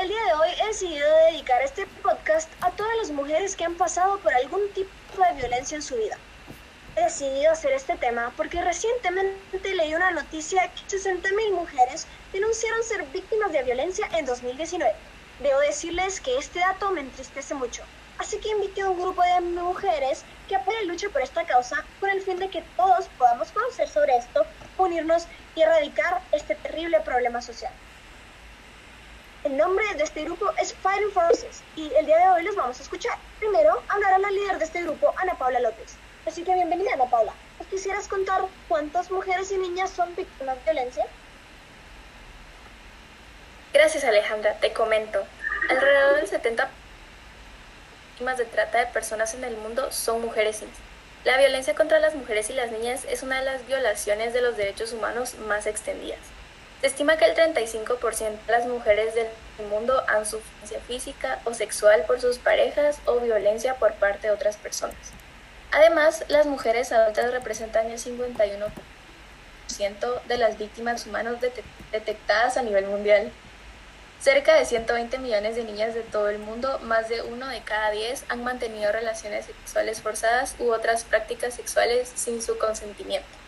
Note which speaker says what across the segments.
Speaker 1: el día de hoy he decidido dedicar este podcast a todas las mujeres que han pasado por algún tipo de violencia en su vida. He decidido hacer este tema porque recientemente leí una noticia que 60.000 mujeres denunciaron ser víctimas de violencia en 2019. Debo decirles que este dato me entristece mucho, así que invité a un grupo de mujeres que apoyan lucha por esta causa con el fin de que todos podamos conocer sobre esto, unirnos y erradicar este terrible problema social. El nombre de este grupo es Fighting Forces y el día de hoy los vamos a escuchar. Primero hablará la líder de este grupo, Ana Paula López. Así que bienvenida, Ana Paula. ¿Nos quisieras contar cuántas mujeres y niñas son víctimas de violencia?
Speaker 2: Gracias, Alejandra. Te comento. Alrededor del 70 víctimas de trata de personas en el mundo son mujeres La violencia contra las mujeres y las niñas es una de las violaciones de los derechos humanos más extendidas. Se estima que el 35% de las mujeres del mundo han sufrido física o sexual por sus parejas o violencia por parte de otras personas. Además, las mujeres adultas representan el 51% de las víctimas humanas detectadas a nivel mundial. Cerca de 120 millones de niñas de todo el mundo, más de uno de cada diez, han mantenido relaciones sexuales forzadas u otras prácticas sexuales sin su consentimiento.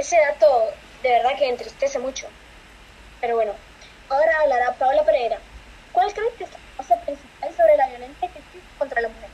Speaker 1: Ese dato de verdad que entristece mucho. Pero bueno, ahora hablará Paula Pereira. ¿Cuál crees que es la causa principal sobre la violencia que existe contra la mujer?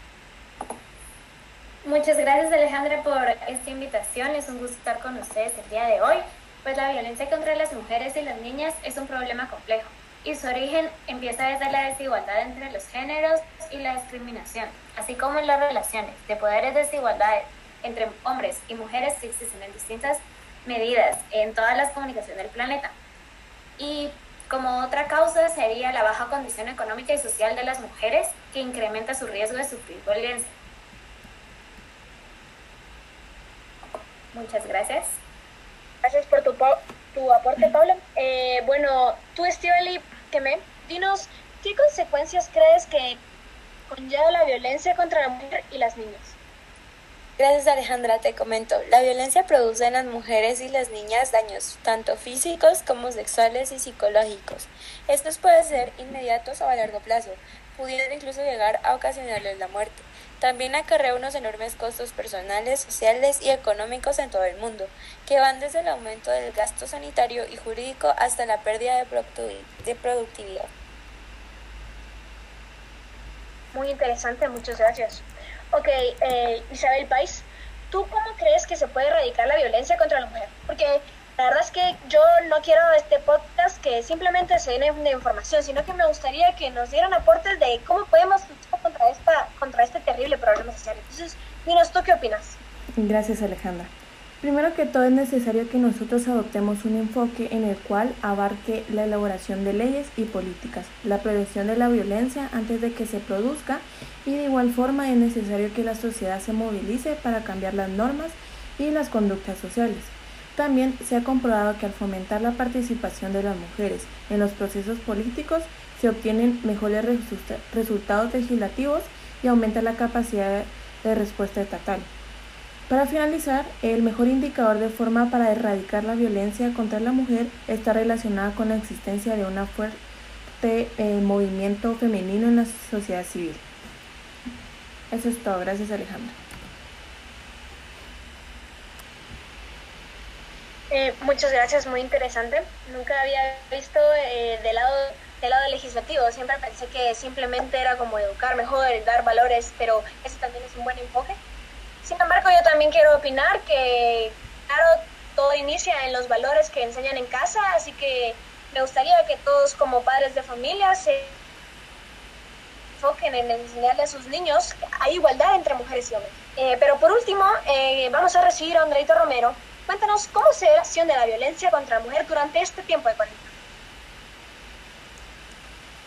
Speaker 3: Muchas gracias Alejandra por esta invitación. Es un gusto estar con ustedes el día de hoy. Pues la violencia contra las mujeres y las niñas es un problema complejo y su origen empieza desde la desigualdad entre los géneros y la discriminación, así como en las relaciones de poderes desigualdades entre hombres y mujeres que existen en distintas medidas en todas las comunicaciones del planeta. Y como otra causa sería la baja condición económica y social de las mujeres que incrementa su riesgo de sufrir violencia. Muchas gracias.
Speaker 1: Gracias por tu, tu aporte, Paula. Eh, bueno, tú, Estivali, que dinos, ¿qué consecuencias crees que conlleva la violencia contra la mujer y las niñas?
Speaker 4: Gracias Alejandra, te comento. La violencia produce en las mujeres y las niñas daños tanto físicos como sexuales y psicológicos. Estos pueden ser inmediatos o a largo plazo, pudiendo incluso llegar a ocasionarles la muerte. También acarrea unos enormes costos personales, sociales y económicos en todo el mundo, que van desde el aumento del gasto sanitario y jurídico hasta la pérdida de productividad.
Speaker 1: Muy interesante, muchas gracias. Ok, eh, Isabel Pais, ¿tú cómo crees que se puede erradicar la violencia contra la mujer? Porque la verdad es que yo no quiero este podcast que simplemente se den de información, sino que me gustaría que nos dieran aportes de cómo podemos luchar contra, esta, contra este terrible problema social. Entonces, dinos, ¿tú qué opinas?
Speaker 5: Gracias, Alejandra. Primero que todo es necesario que nosotros adoptemos un enfoque en el cual abarque la elaboración de leyes y políticas, la prevención de la violencia antes de que se produzca y de igual forma es necesario que la sociedad se movilice para cambiar las normas y las conductas sociales. También se ha comprobado que al fomentar la participación de las mujeres en los procesos políticos se obtienen mejores resultados legislativos y aumenta la capacidad de respuesta estatal. Para finalizar, el mejor indicador de forma para erradicar la violencia contra la mujer está relacionada con la existencia de un fuerte eh, movimiento femenino en la sociedad civil. Eso es todo. Gracias, Alejandra.
Speaker 1: Eh, muchas gracias, muy interesante. Nunca había visto eh, del lado del lado legislativo. Siempre pensé que simplemente era como educar mejor, dar valores, pero ese también es un buen enfoque. Sin embargo, yo también quiero opinar que, claro, todo inicia en los valores que enseñan en casa, así que me gustaría que todos como padres de familia se enfoquen en enseñarle a sus niños a igualdad entre mujeres y hombres. Eh, pero por último, eh, vamos a recibir a Andreito Romero. Cuéntanos cómo se ve la acción de la violencia contra la mujer durante este tiempo de cuarentena.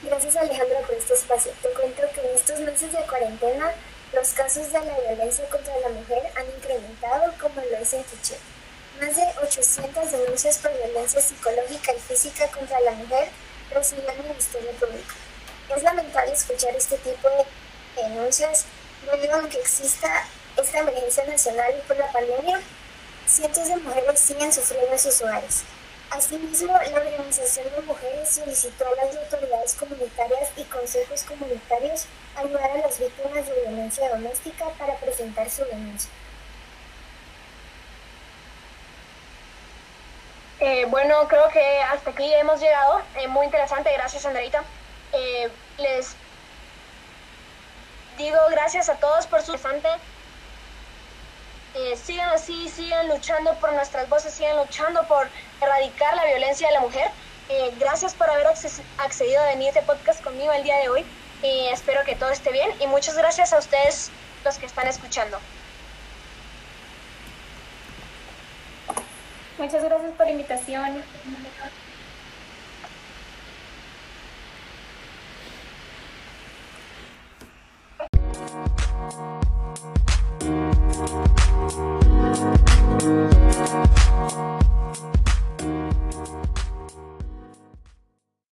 Speaker 6: Gracias Alejandra por este espacio. Te cuento que en estos meses de cuarentena los casos de la violencia contra la mujer han incrementado como lo es en Quiché. Más de 800 denuncias por violencia psicológica y física contra la mujer recibió el Ministerio Público. Es lamentable escuchar este tipo de denuncias debido a que exista esta emergencia nacional por la pandemia. Cientos de mujeres siguen sufriendo en sus hogares. Asimismo, la Organización de Mujeres solicitó a las autoridades comunitarias y consejos comunitarios ayudar a las víctimas de violencia doméstica para presentar su denuncia.
Speaker 1: Eh, bueno, creo que hasta aquí hemos llegado. Eh, muy interesante, gracias Andreita. Eh, les digo gracias a todos por su interesante. Sigan así, sigan luchando por nuestras voces, sigan luchando por erradicar la violencia de la mujer. gracias por haber accedido a venir a este podcast conmigo el día de hoy. espero que todo esté bien y muchas gracias a ustedes los que están escuchando.
Speaker 3: Muchas gracias por la invitación.